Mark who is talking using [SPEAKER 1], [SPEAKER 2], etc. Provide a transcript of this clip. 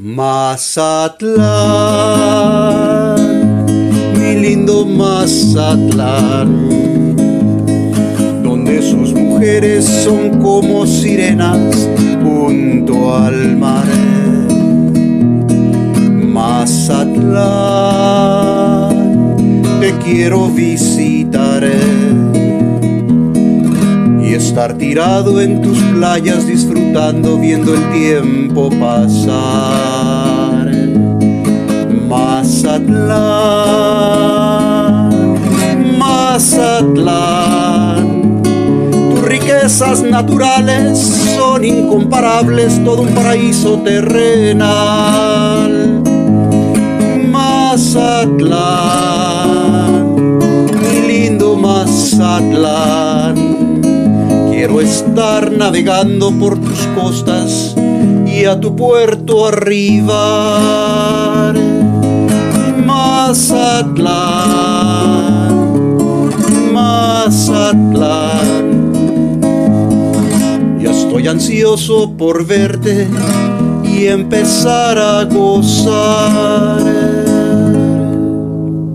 [SPEAKER 1] Mazatlán, mi lindo Mazatlán, donde sus mujeres son como sirenas junto al mar. Mazatlán, te quiero visitar estar tirado en tus playas disfrutando viendo el tiempo pasar. Mazatlán, Mazatlán, tus riquezas naturales son incomparables, todo un paraíso terrenal. Mazatlán, mi lindo Mazatlán Quiero estar navegando por tus costas y a tu puerto arribar. Mazatlán, Mazatlán. Ya estoy ansioso por verte y empezar a gozar